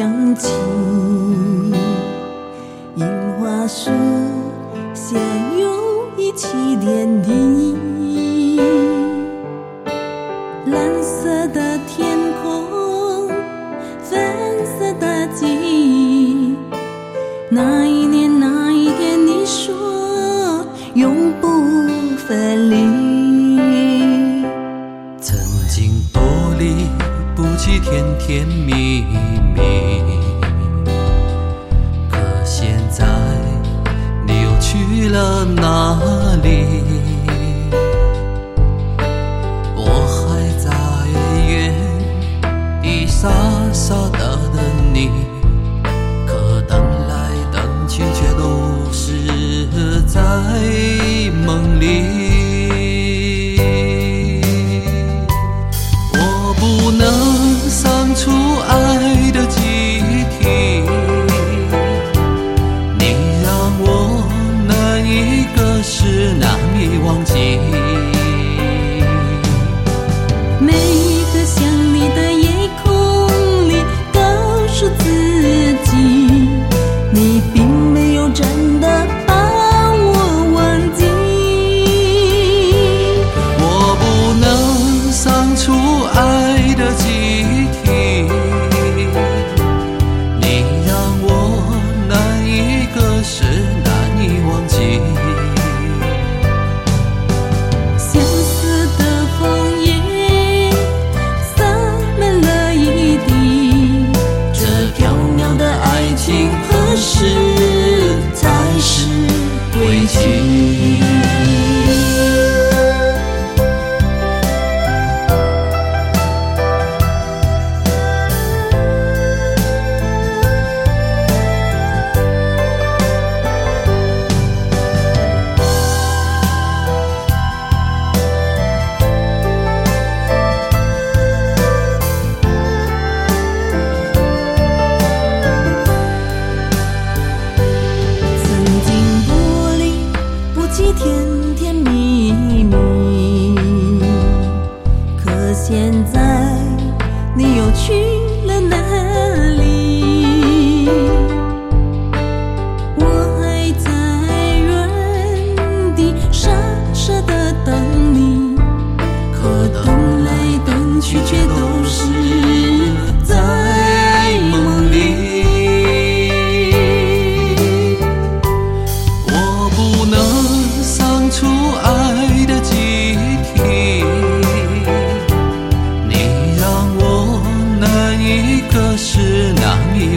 想起，樱花树下有一起点滴，蓝色的天空，粉色的记忆。那一起甜甜蜜蜜，可现在你又去了哪里？我还在原地傻傻的等你，可等来等去却都是在梦里。甜甜蜜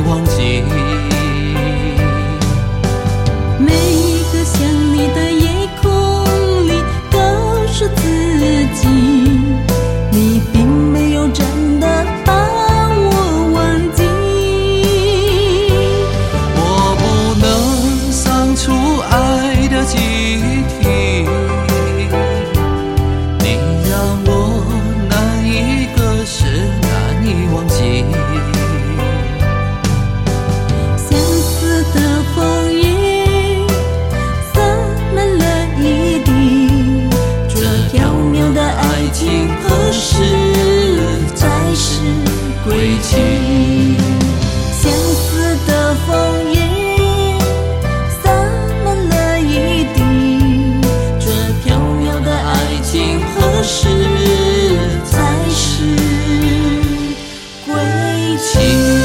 忘记情何时才是归期相思的风雨洒满了一地这飘渺的爱情何时才是归期？